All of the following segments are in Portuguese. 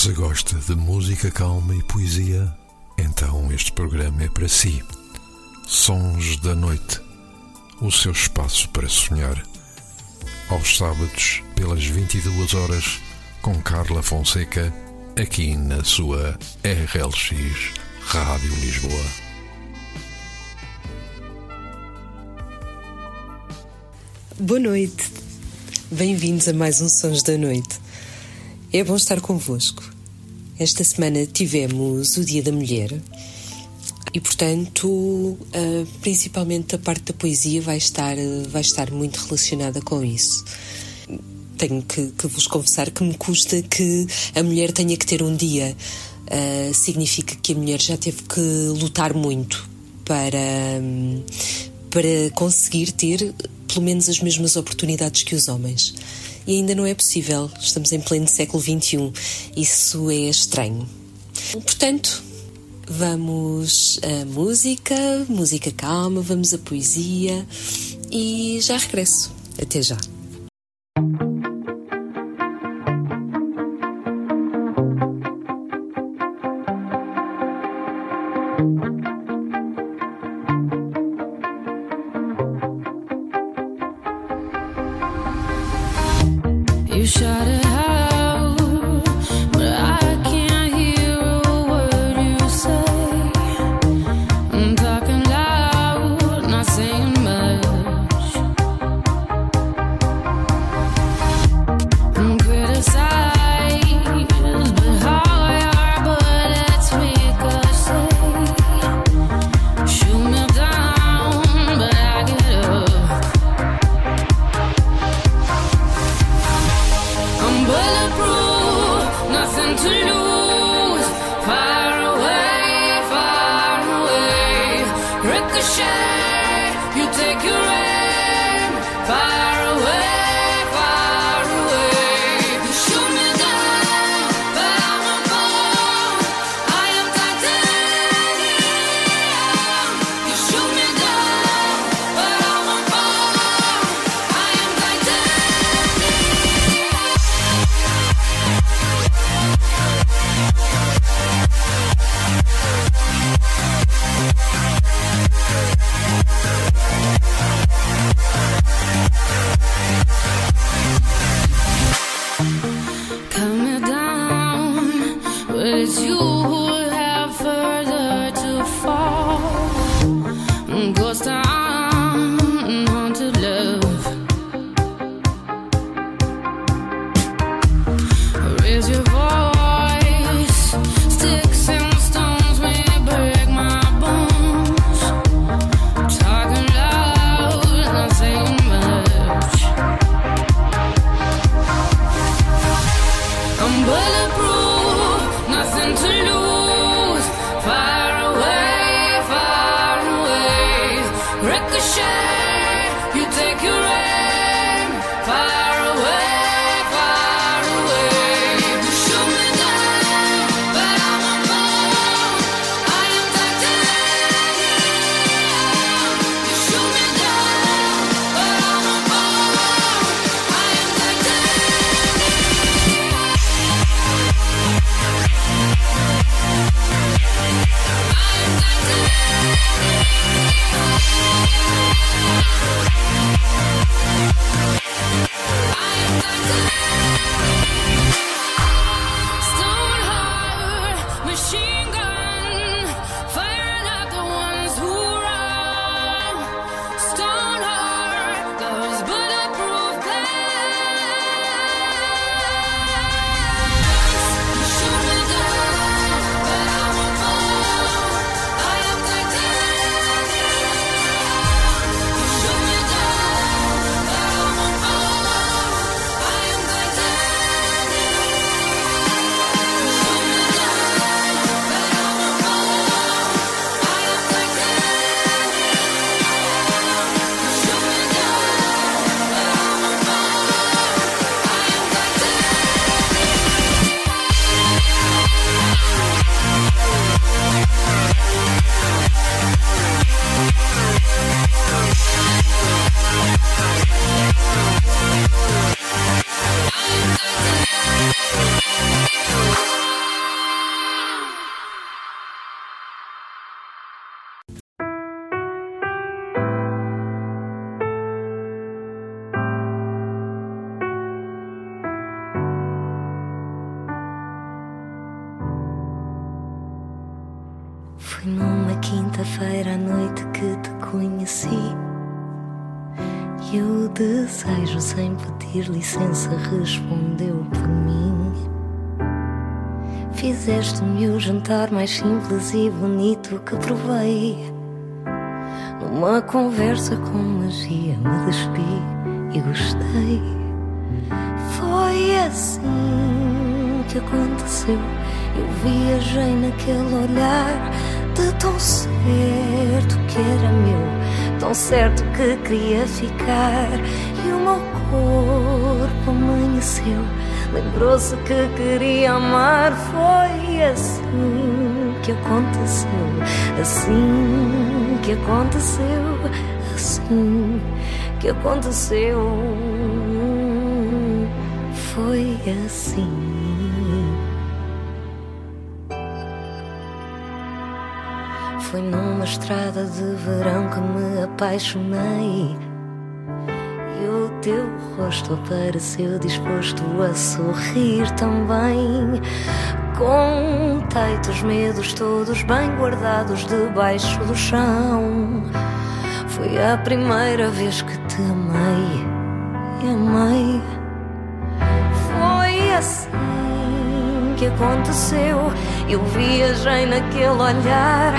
Se gosta de música calma e poesia, então este programa é para si. Sons da Noite o seu espaço para sonhar. Aos sábados, pelas 22 horas, com Carla Fonseca, aqui na sua RLX Rádio Lisboa. Boa noite. Bem-vindos a mais um Sons da Noite. É bom estar convosco. Esta semana tivemos o Dia da Mulher e, portanto, principalmente a parte da poesia vai estar, vai estar muito relacionada com isso. Tenho que, que vos confessar que me custa que a mulher tenha que ter um dia. Uh, significa que a mulher já teve que lutar muito para, para conseguir ter pelo menos as mesmas oportunidades que os homens e ainda não é possível. Estamos em pleno século XXI. Isso é estranho. Portanto, vamos a música, música calma, vamos a poesia e já regresso. Até já. You take your respondeu por mim. Fizeste-me o jantar mais simples e bonito que provei. Numa conversa com magia me despi e gostei. Foi assim que aconteceu. Eu viajei naquele olhar de tão certo que era meu, tão certo que queria ficar. E o meu corpo amanheceu, lembrou-se que queria amar. Foi assim que aconteceu, assim que aconteceu, assim que aconteceu. Foi assim. Foi numa estrada de verão que me apaixonei. Teu rosto apareceu disposto a sorrir também. Contei-te os medos todos bem guardados debaixo do chão. Foi a primeira vez que te amei, e amei. Foi assim que aconteceu. Eu viajei naquele olhar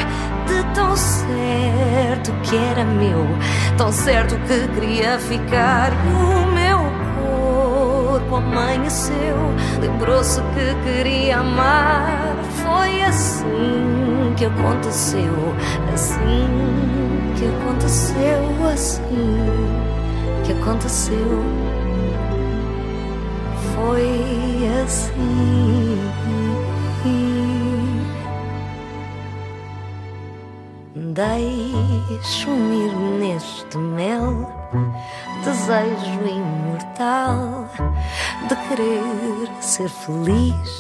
de tão certo que era meu, tão certo que queria ficar. O meu corpo amanheceu, lembrou-se que queria amar. Foi assim que aconteceu, assim que aconteceu, assim que aconteceu. Foi assim. Deixo-me ir neste mel, desejo imortal de querer ser feliz,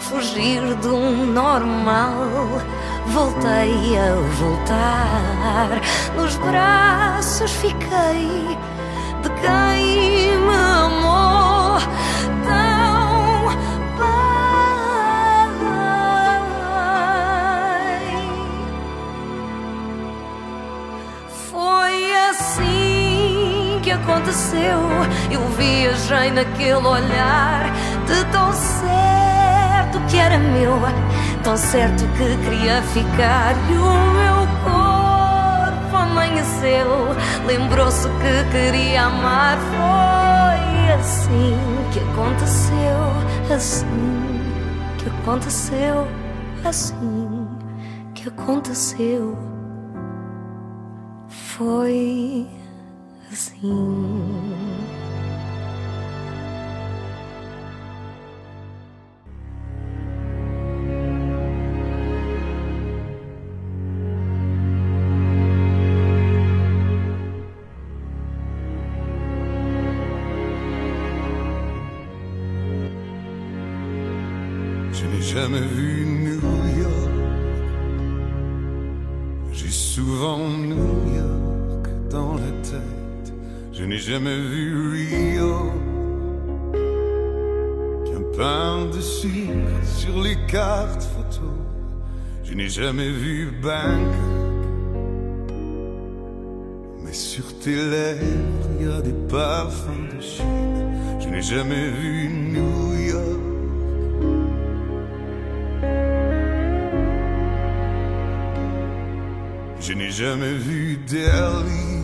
fugir do normal. Voltei a voltar, nos braços fiquei de quem me amou. Aconteceu. Eu viajei naquele olhar de tão certo que era meu, tão certo que queria ficar. E o meu corpo amanheceu, lembrou-se que queria amar. Foi assim que aconteceu, assim que aconteceu, assim que aconteceu. Foi assim. Jamais vu Bangkok. Mais sur tes lèvres, il y a des parfums de Chine. Je n'ai jamais vu New York. Je n'ai jamais vu Delhi,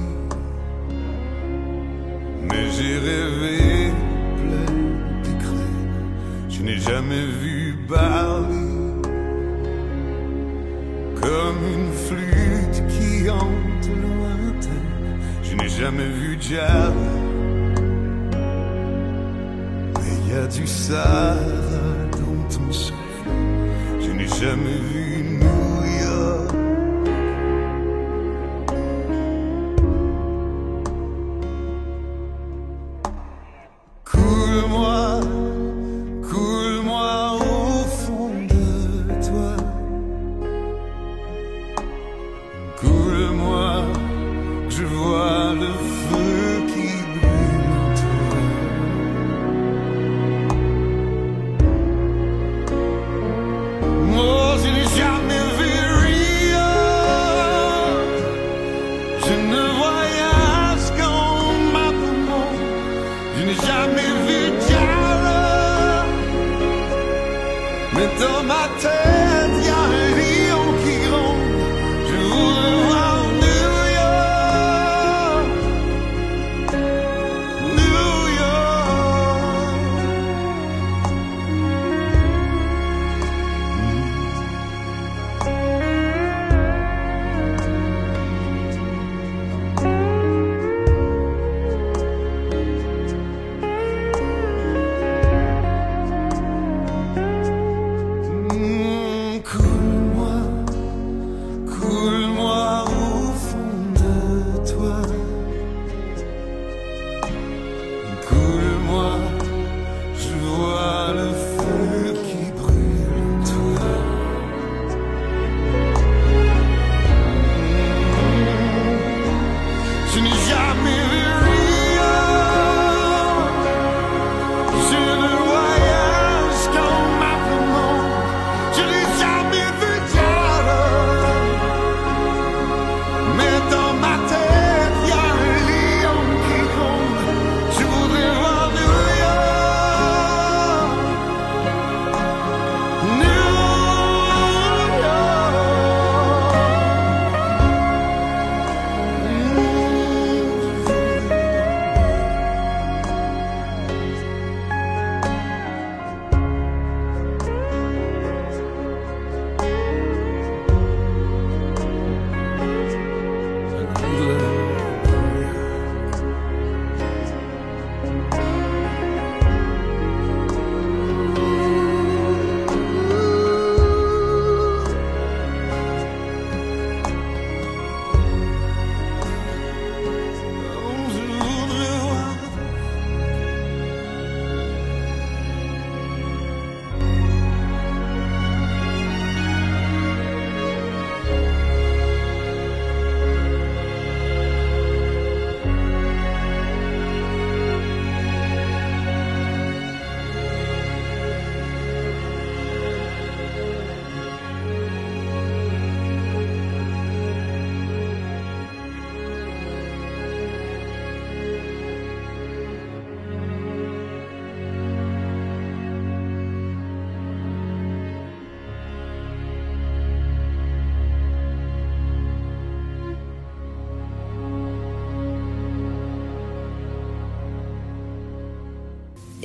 side. Mais dans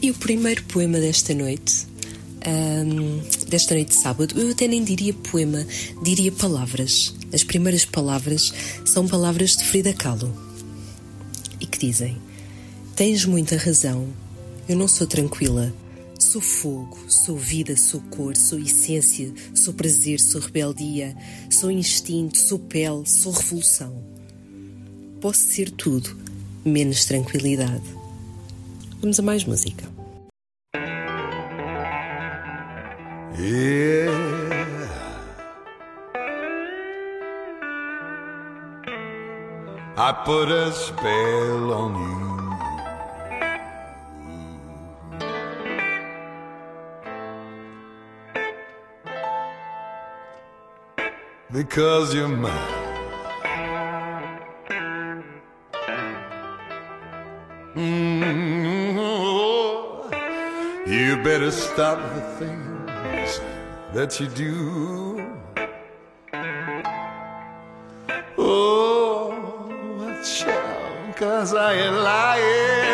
E o primeiro poema desta noite, ahm, desta noite de sábado, eu até nem diria poema, diria palavras. As primeiras palavras são palavras de Frida Kahlo e que dizem: Tens muita razão, eu não sou tranquila. Sou fogo, sou vida, sou cor, sou essência, sou prazer, sou rebeldia, sou instinto, sou pele, sou revolução. Posso ser tudo, menos tranquilidade. Vamos a mais música. Yeah. I put a spell on you. Because you're mine. Mm, You better stop the things that you do. Oh, shall, cause I ain't lying.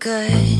good.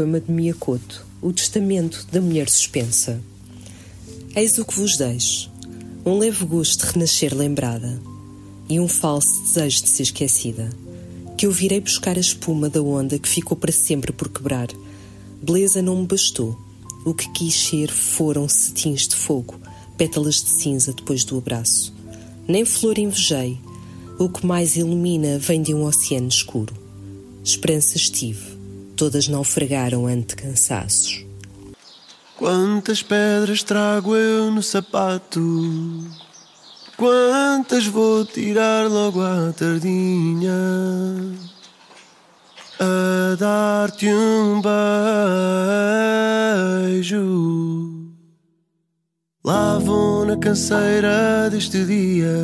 poema de Miyakoto, O Testamento da Mulher Suspensa. Eis o que vos deixo: um leve gosto de renascer lembrada e um falso desejo de ser esquecida, que eu virei buscar a espuma da onda que ficou para sempre por quebrar. Beleza não me bastou. O que quis ser foram cetins de fogo, pétalas de cinza depois do abraço. Nem flor invejei. O que mais ilumina vem de um oceano escuro. Esperanças tive todas naufragaram ante cansaços. Quantas pedras trago eu no sapato? Quantas vou tirar logo à tardinha? A dar-te um beijo. Lá vou na canseira deste dia.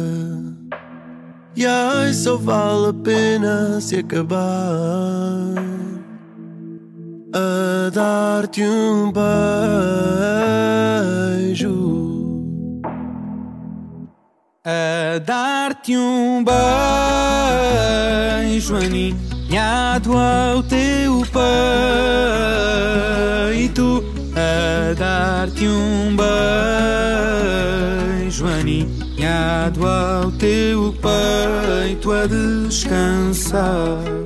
E ai, só vale a pena se acabar a dar-te um beijo, a dar-te um beijo aninhado ao teu peito, a dar-te um beijo aninhado ao teu peito. A descansar.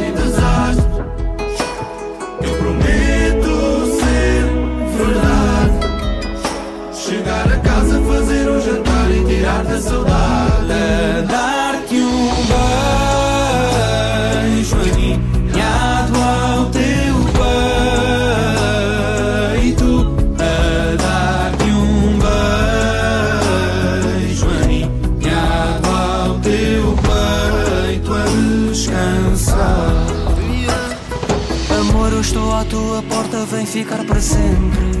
tirar da saudade. dar-te um beijo aninhado ao teu peito, a dar-te um beijo aninhado ao teu peito a descansar. Amor, eu estou à tua porta, vem ficar para sempre.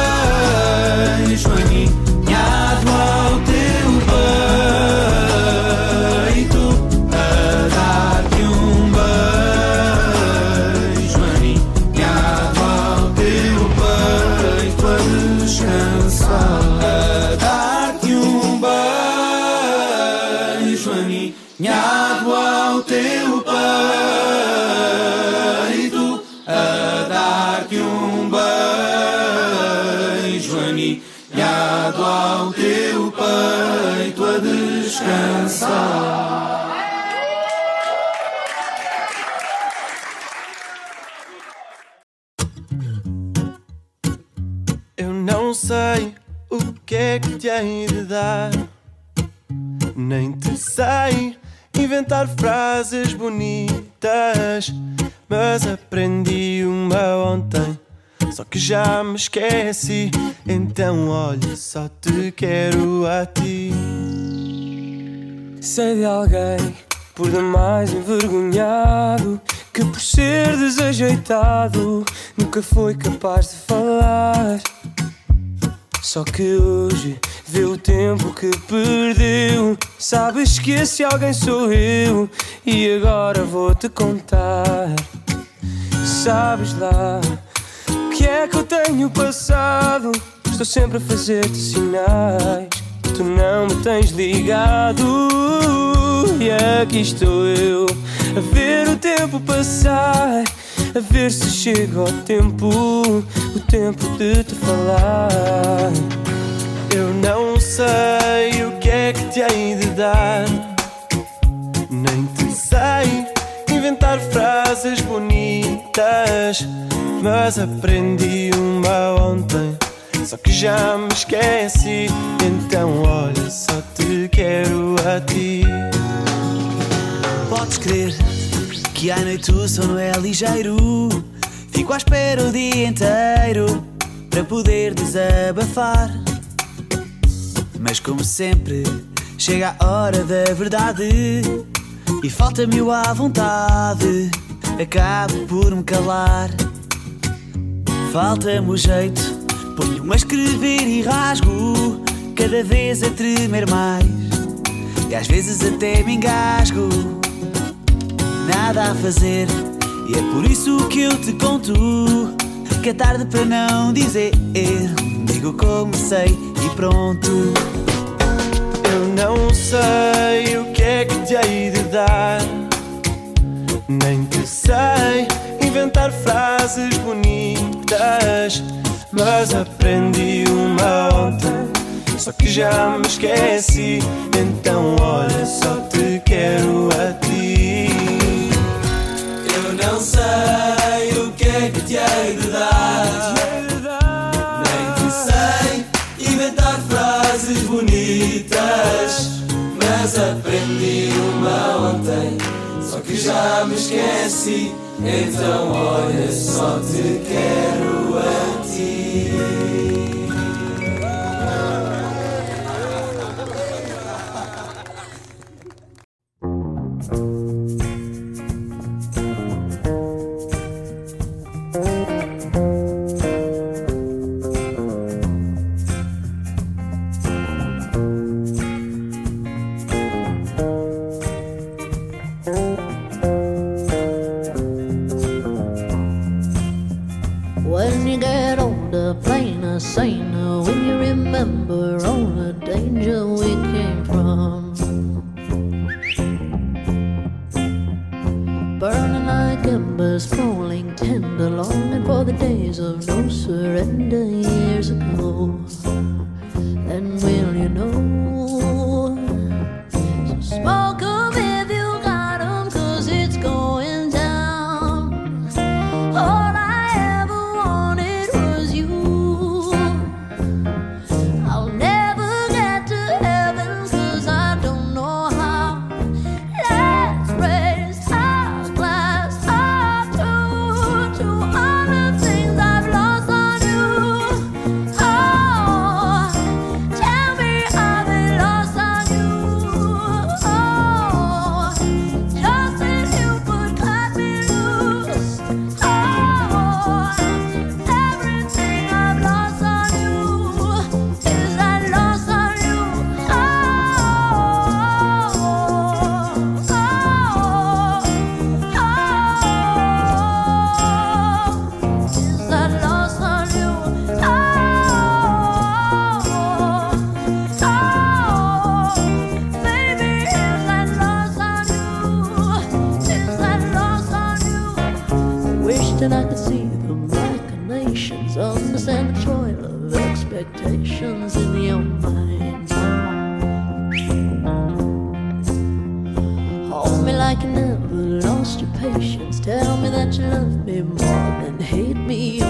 é que te hei de dar, nem te sei inventar frases bonitas, mas aprendi uma ontem. Só que já me esqueci, então olha, só te quero a ti. Sei de alguém por demais envergonhado que por ser desajeitado nunca foi capaz de falar. Só que hoje vê o tempo que perdeu. Sabes que esse alguém sou eu e agora vou te contar. Sabes lá o que é que eu tenho passado? Estou sempre a fazer-te sinais. Tu não me tens ligado. E aqui estou eu a ver o tempo passar. A ver se chega o tempo, o tempo de te falar. Eu não sei o que é que te hei de dar, nem te sei inventar frases bonitas, mas aprendi uma ontem. Só que já me esqueci, então olha, só te quero a ti. Podes crer que à noite o sono é ligeiro. Fico à espera o dia inteiro para poder desabafar. Mas como sempre, chega a hora da verdade e falta-me o à vontade. Acabo por me calar. Falta-me o jeito, ponho-me a escrever e rasgo, cada vez a tremer mais. E às vezes até me engasgo nada a fazer. E é por isso que eu te conto que é tarde para não dizer. Digo como sei e pronto. Eu não sei o que é que te hei de dar, nem que sei inventar frases bonitas. Mas aprendi uma ontem, só que já me esqueci. Então, olha, só te quero a ti. Não sei o que é que te hei de dar. Nem sei inventar frases bonitas. Mas aprendi uma ontem, só que já me esqueci. Então, olha, só te quero a ti. hate me.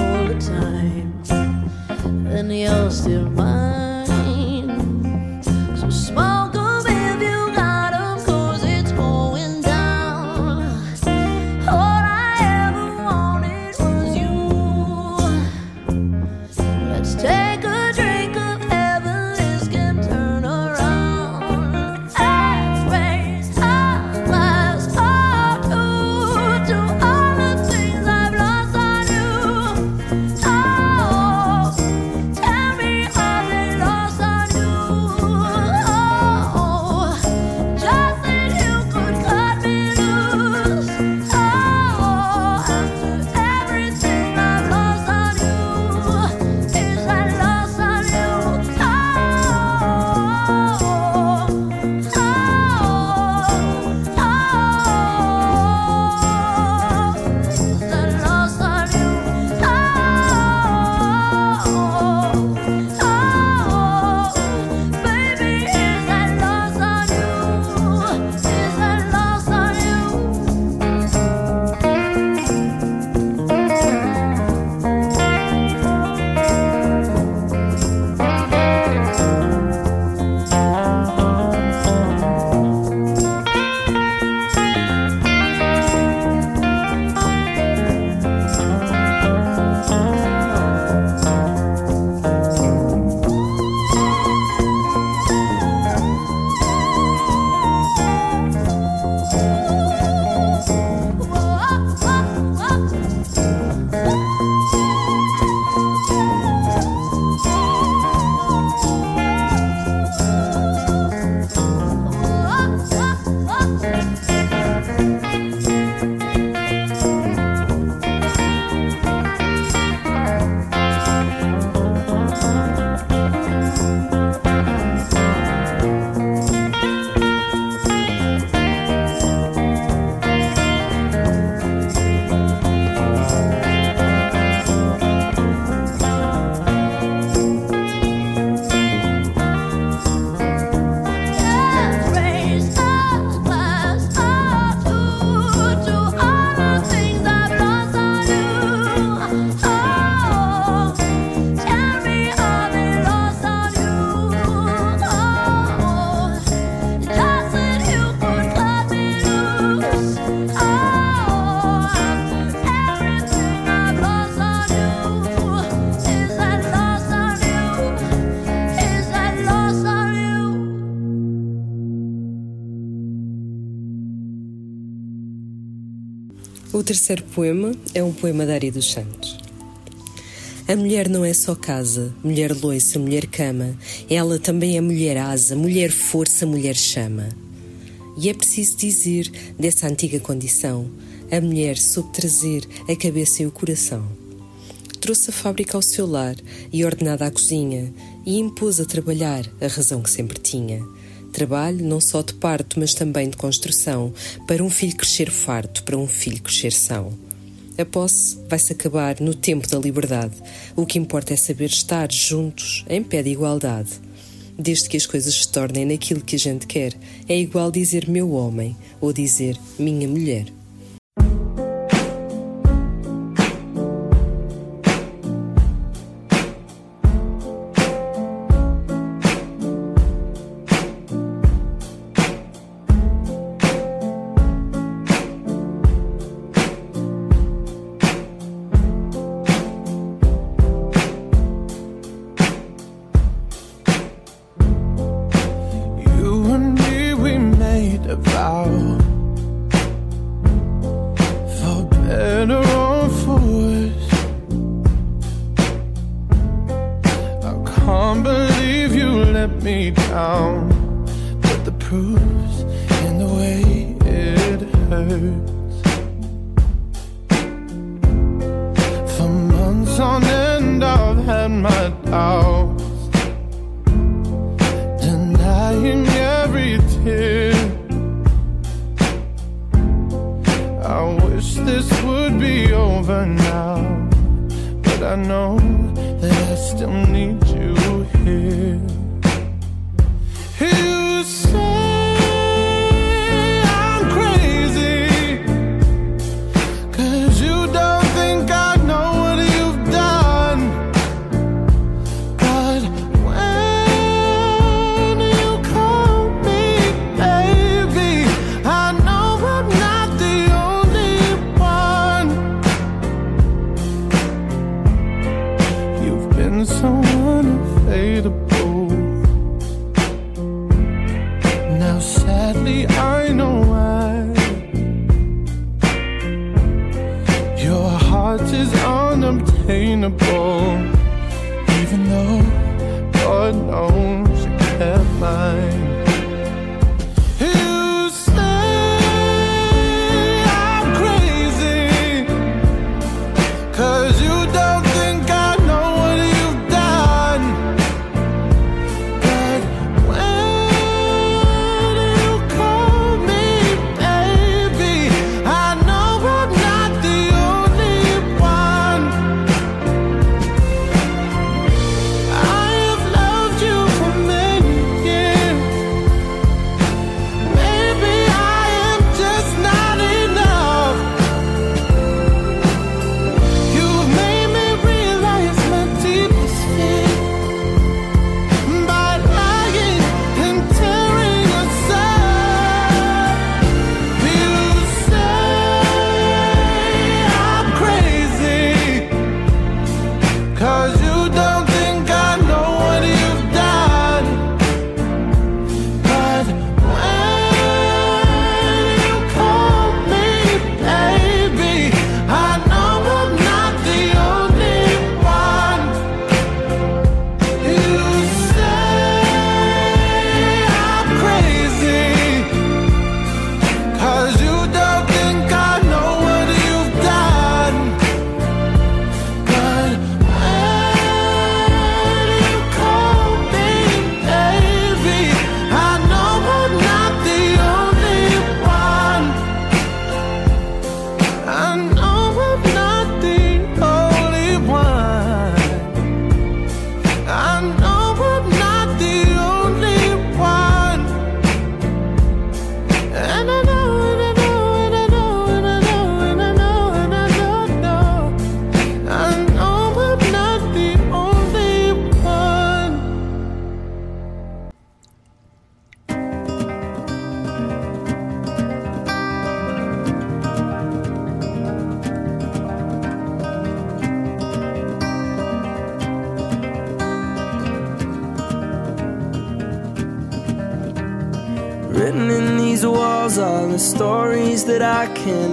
Terceiro poema é um poema da Ari dos Santos. A mulher não é só casa, mulher loiça, mulher cama. Ela também é mulher asa, mulher força, mulher chama. E é preciso dizer dessa antiga condição: a mulher soube trazer a cabeça e o coração. Trouxe a fábrica ao seu lar e ordenada à cozinha, e impôs a trabalhar a razão que sempre tinha. Trabalho não só de parto, mas também de construção, para um filho crescer farto, para um filho crescer são. A posse vai-se acabar no tempo da liberdade. O que importa é saber estar juntos, em pé de igualdade. Desde que as coisas se tornem naquilo que a gente quer, é igual dizer meu homem ou dizer minha mulher.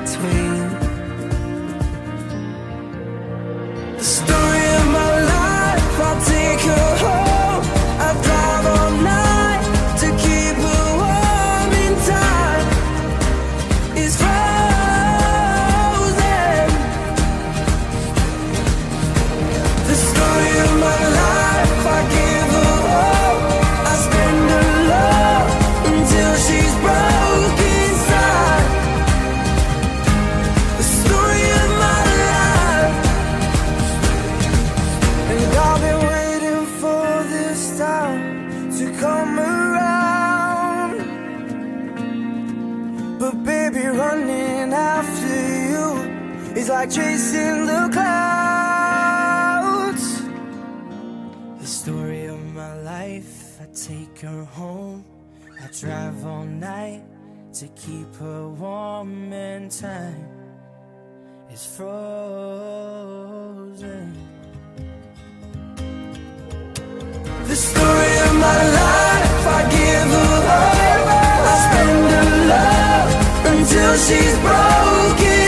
Between. Drive all night to keep her warm and time is frozen. The story of my life, I give her hope. I spend her love until she's broke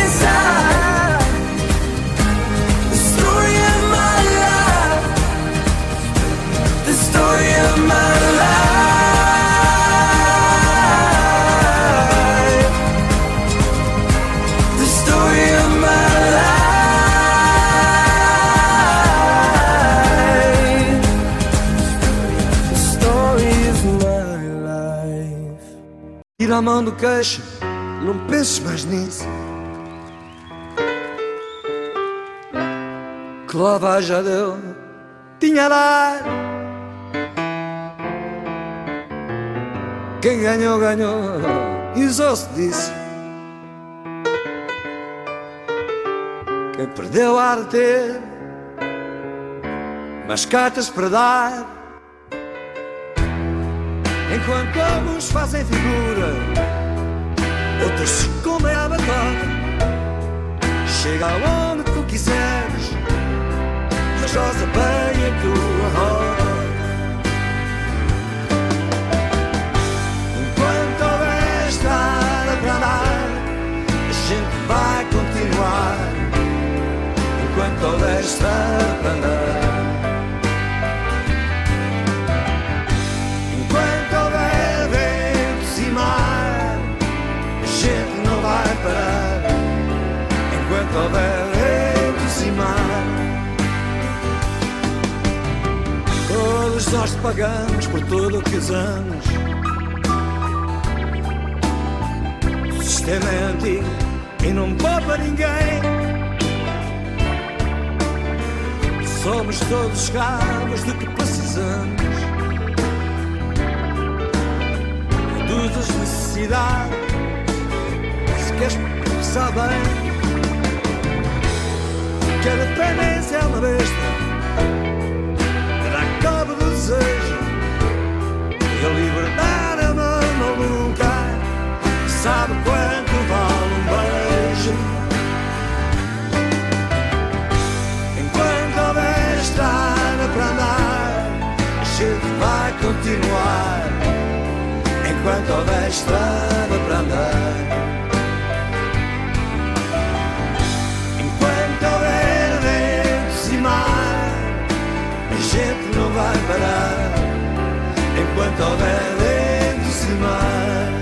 mão do queixo, não penses mais nisso. Que lá vai já deu, tinha lá. Quem ganhou, ganhou, e usou-se disso. Quem perdeu há de ter, mas cartas para dar. Enquanto alguns fazem figura, outros se comem à batata. Chega aonde tu quiseres, mas rosa bem a tua roda. Enquanto houver estrada para andar, a gente vai continuar. Enquanto houver estrada para andar. Nós te pagamos por tudo o que usamos. Isto é mentira e não poupa ninguém. Somos todos escravos do que precisamos. Reduz as necessidades. Se queres pensar bem, que a dependência é uma besta. A liberdade é uma maluca. Sabe quanto vale um beijo? Enquanto houver estrada para andar, a gente vai continuar. Enquanto houver estrada para andar. Enquanto houver ventos e mar, a gente não vai parar. Enquanto houver ventos e mar.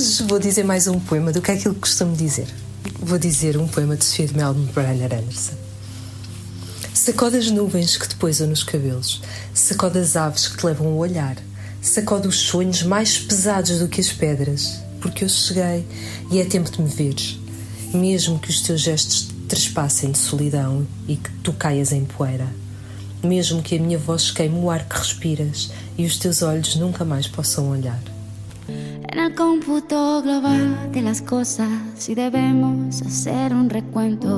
Hoje vou dizer mais um poema do que aquilo que costumo dizer. Vou dizer um poema de Sofia de Melbourne Brenner Anderson. Sacode as nuvens que te poisam nos cabelos, sacode as aves que te levam a olhar, sacode os sonhos mais pesados do que as pedras, porque eu cheguei e é tempo de me veres. Mesmo que os teus gestos te trespassem de solidão e que tu caias em poeira. Mesmo que a minha voz queime o ar que respiras e os teus olhos nunca mais possam olhar. En el cómputo global de las cosas, si debemos hacer un recuento,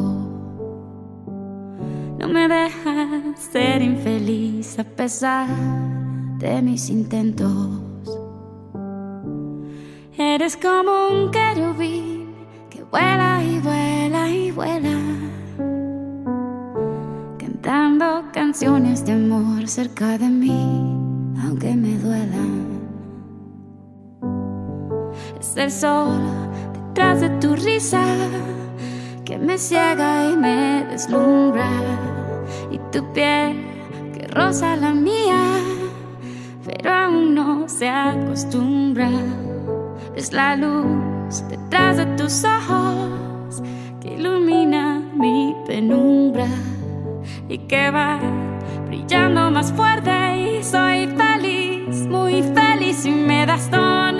no me dejas ser infeliz a pesar de mis intentos. Eres como un querubín que vuela y vuela y vuela, cantando canciones de amor cerca de mí, aunque me duelan. Es el sol detrás de tu risa que me ciega y me deslumbra. Y tu piel que roza la mía, pero aún no se acostumbra. Es la luz detrás de tus ojos que ilumina mi penumbra y que va brillando más fuerte. Y soy feliz, muy feliz, y me das toneladas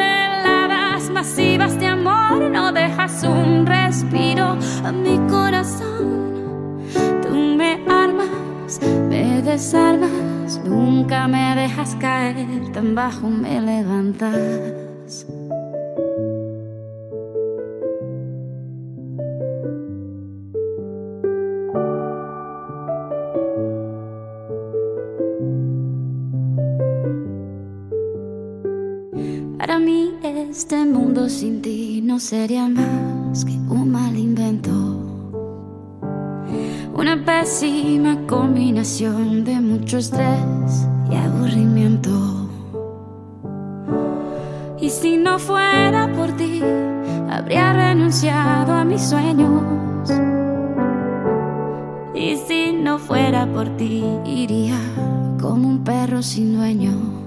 masivas de este amor, no dejas un respiro a mi corazón. Tú me armas, me desarmas, nunca me dejas caer, tan bajo me levantas. Este mundo sin ti no sería más que un mal invento. Una pésima combinación de mucho estrés y aburrimiento. Y si no fuera por ti, habría renunciado a mis sueños. Y si no fuera por ti, iría como un perro sin dueño.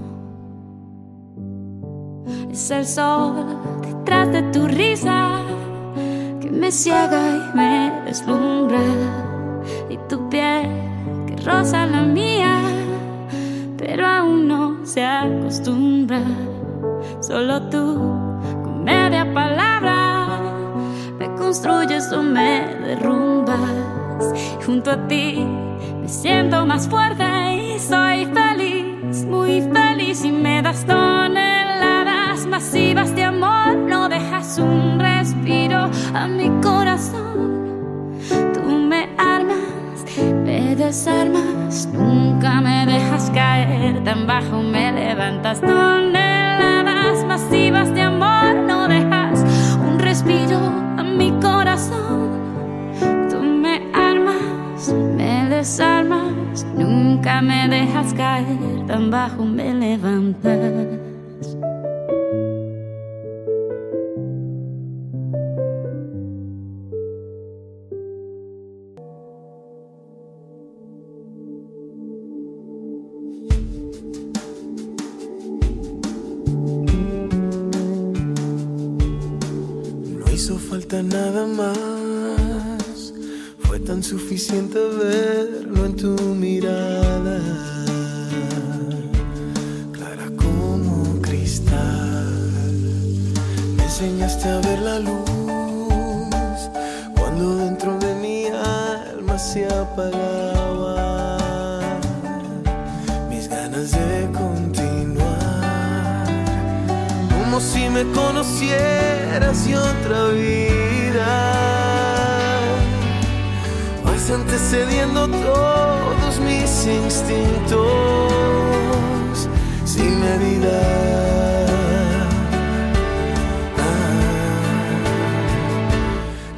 El sol detrás de tu risa que me ciega y me deslumbra. Y tu piel que roza la mía, pero aún no se acostumbra. Solo tú, con media palabra, me construyes o me derrumbas. Junto a ti me siento más fuerte y soy feliz, muy feliz y me das toneladas masivas de amor. No dejas un respiro a mi corazón. Tú me armas, me desarmas, nunca me dejas caer tan bajo, me levantas toneladas masivas de amor. No dejas un respiro a mi corazón. Tú me armas, me desarmas, nunca me dejas caer tan bajo, me levantas. Suficiente verlo en tu mirada. Clara como cristal. Me enseñaste a ver la luz. Cuando dentro de mi alma se apagaba. Mis ganas de continuar como si me conocieras y otra vida. Vas antecediendo todos mis instintos sin medida. Ah.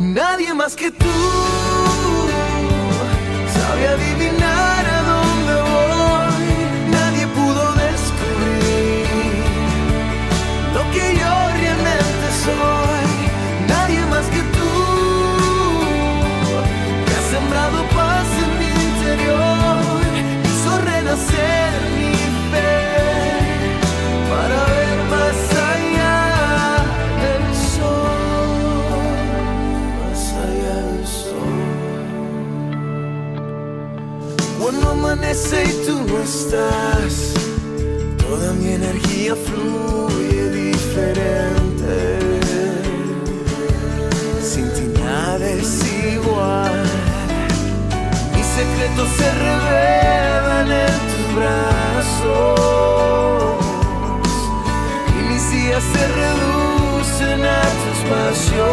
Nadie más que amanece y tú no estás. Toda mi energía fluye diferente. Sin ti nada es igual. Mis secretos se revelan en tus brazos. Y mis días se reducen a tu espacio.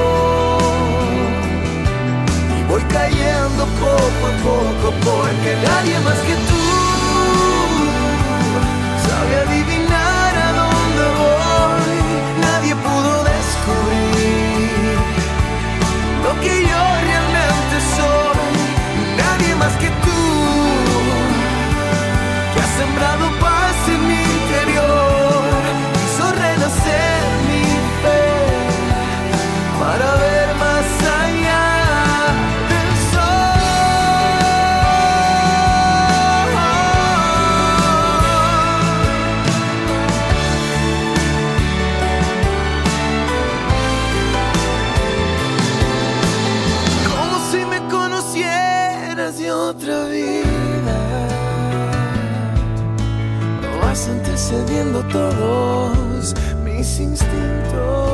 Voy cayendo poco a poco porque nadie más que tú todos mis instintos.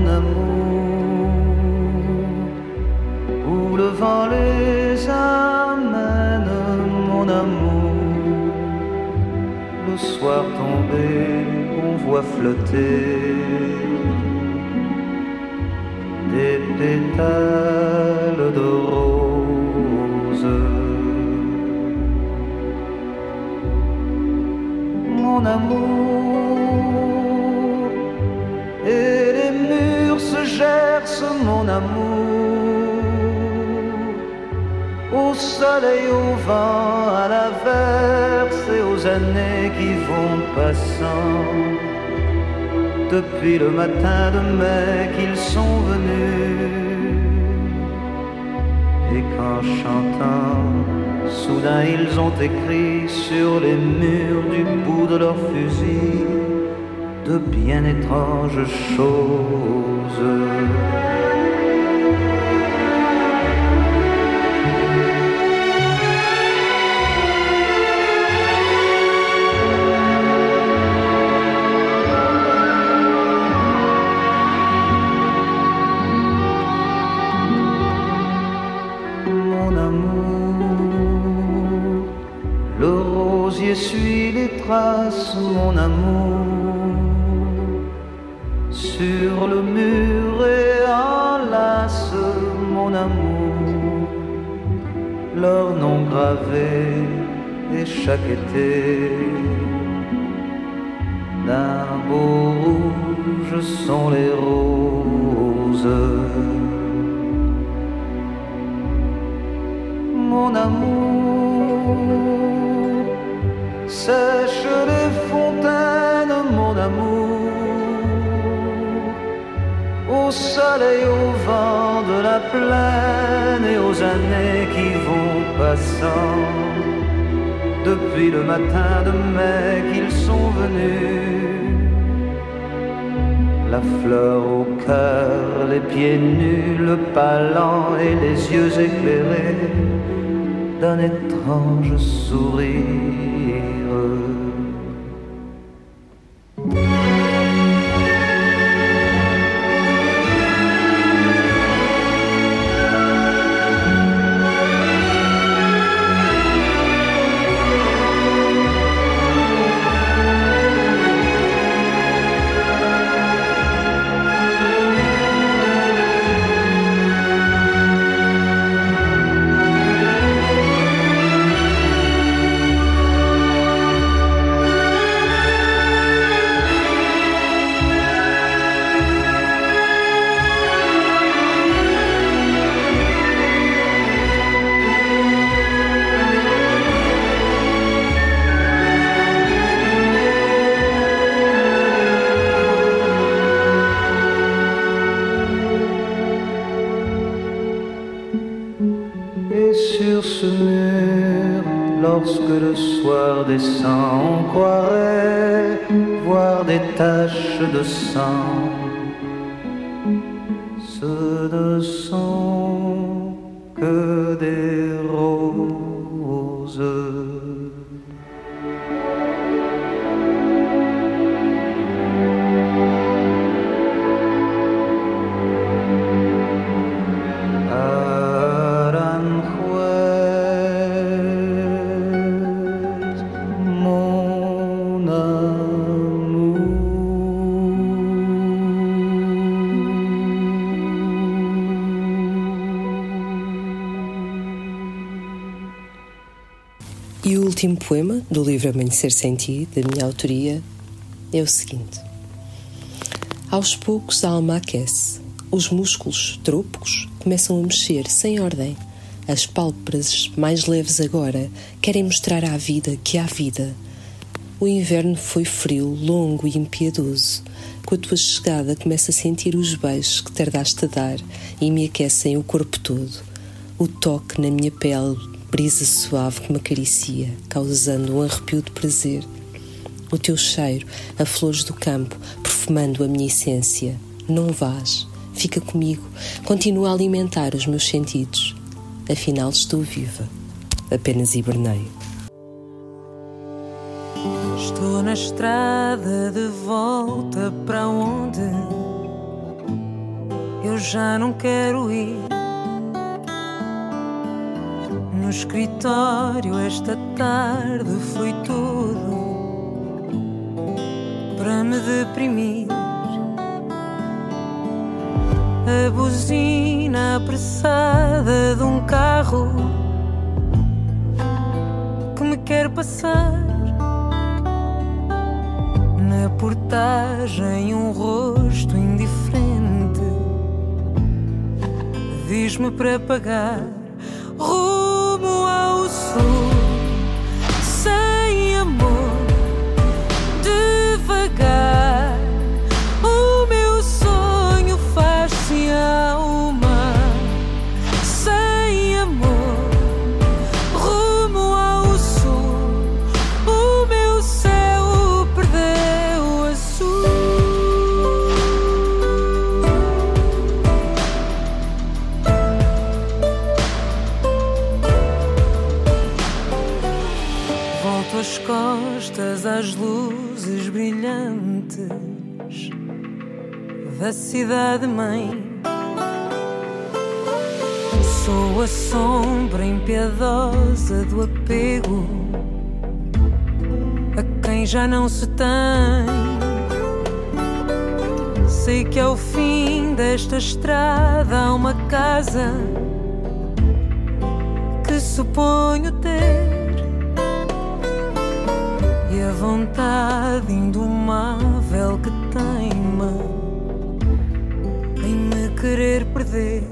Mon amour, où le vent les amène, mon amour. Le soir tombé, on voit flotter des pétales de rose. Mon amour, soleil, au vent, à l'averse et aux années qui vont passant depuis le matin de mai qu'ils sont venus. Et qu'en chantant, soudain ils ont écrit sur les murs du bout de leurs fusils de bien étranges choses. Sur le mur et enlace, mon amour. Leur nom gravé et chaque été qui vont passant. Depuis le matin de mai qu'ils sont venus. La fleur au cœur, les pieds nus, le pas lent et les yeux éclairés d'un étrange sourire. Livro Amanhecer Sem Ti, da minha autoria, é o seguinte: Aos poucos a alma aquece, os músculos trópicos começam a mexer sem ordem. As pálpebras, mais leves agora, querem mostrar à vida que há vida. O inverno foi frio, longo e impiedoso. Com a tua chegada, começo a sentir os beijos que tardaste a dar e me aquecem o corpo todo. O toque na minha pele, brisa suave que me acaricia, causando um arrepio de prazer. O teu cheiro, a flores do campo, perfumando a minha essência. Não vás, fica comigo, continua a alimentar os meus sentidos. Afinal, estou viva. Apenas hibernei. estrada de volta para onde eu já não quero ir. No escritório esta tarde foi tudo para me deprimir. A buzina apressada de um carro que me quer passar. Na portagem, um rosto indiferente diz-me para pagar sul, sem amor, devagar. Da cidade-mãe. Sou a sombra impiedosa do apego a quem já não se tem. Sei que ao fim desta estrada há uma casa que suponho ter. E a vontade indomável que querer perder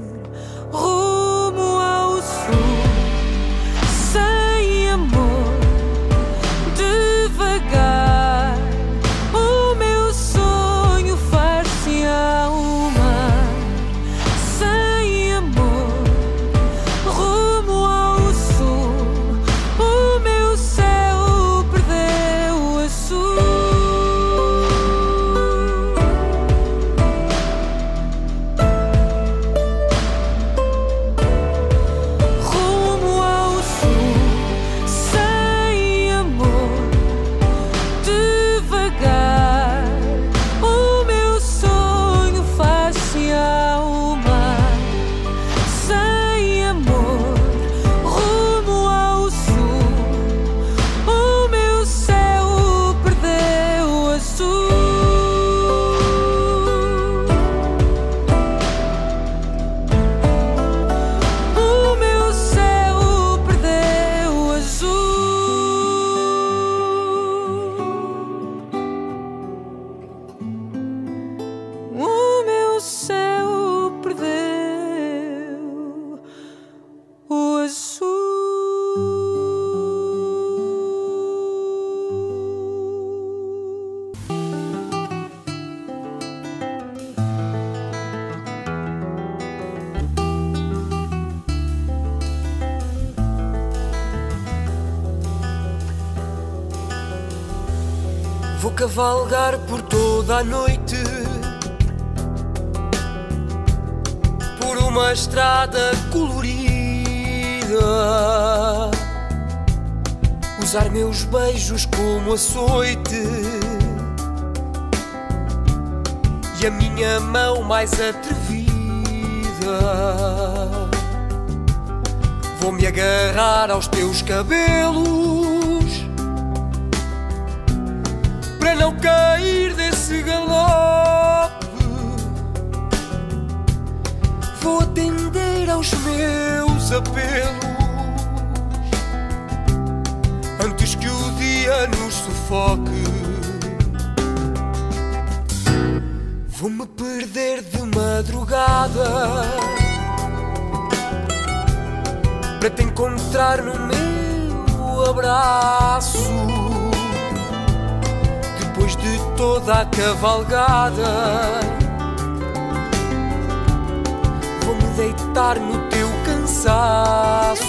Vou cavalgar por toda a noite. Por uma estrada colorida. Usar meus beijos como açoite. E a minha mão mais atrevida. Vou me agarrar aos teus cabelos não cair desse galope. Vou atender aos meus apelos antes que o dia nos sufoque. Vou me perder de madrugada para te encontrar no meu abraço toda a cavalgada. Vou-me deitar no teu cansaço,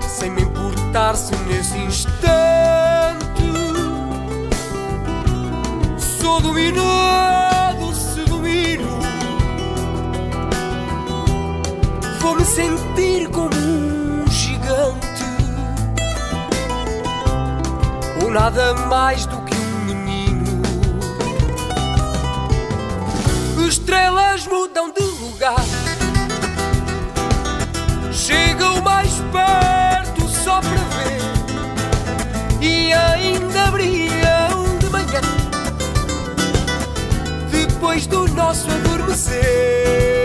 sem me importar se nesse instante sou dominado, se domino. Vou-me sentir como um sou nada mais do que um menino. Estrelas mudam de lugar, chegam mais perto só para ver e ainda brilham de manhã depois do nosso adormecer.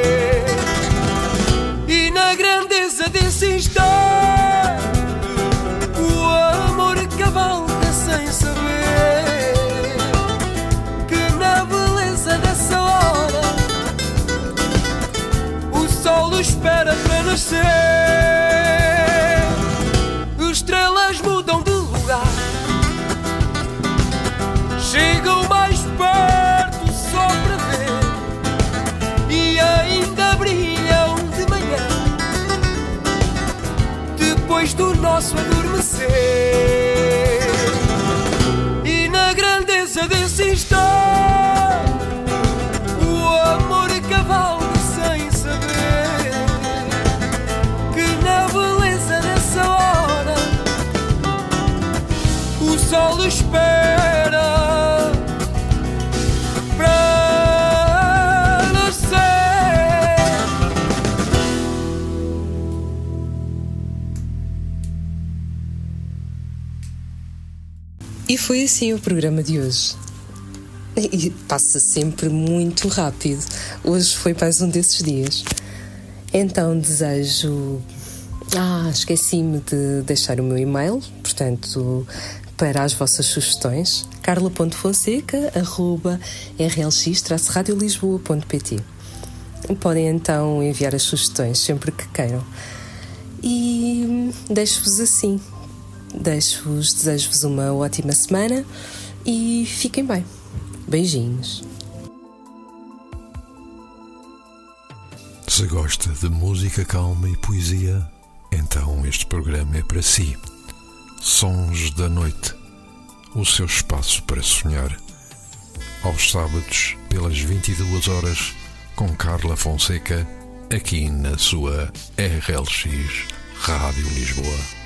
Foi assim o programa de hoje. E passa sempre muito rápido. Hoje foi mais um desses dias. Então desejo. Ah, esqueci-me de deixar o meu e-mail, portanto, para as vossas sugestões, carla.fonseca.rlx-radiolisboa.pt Podem então enviar as sugestões sempre que queiram. E deixo-vos assim. Deixo-vos, desejo-vos uma ótima semana e fiquem bem. Beijinhos. Se gosta de música calma e poesia, então este programa é para si. Sons da Noite o seu espaço para sonhar. Aos sábados, pelas 22 horas, com Carla Fonseca, aqui na sua RLX Rádio Lisboa.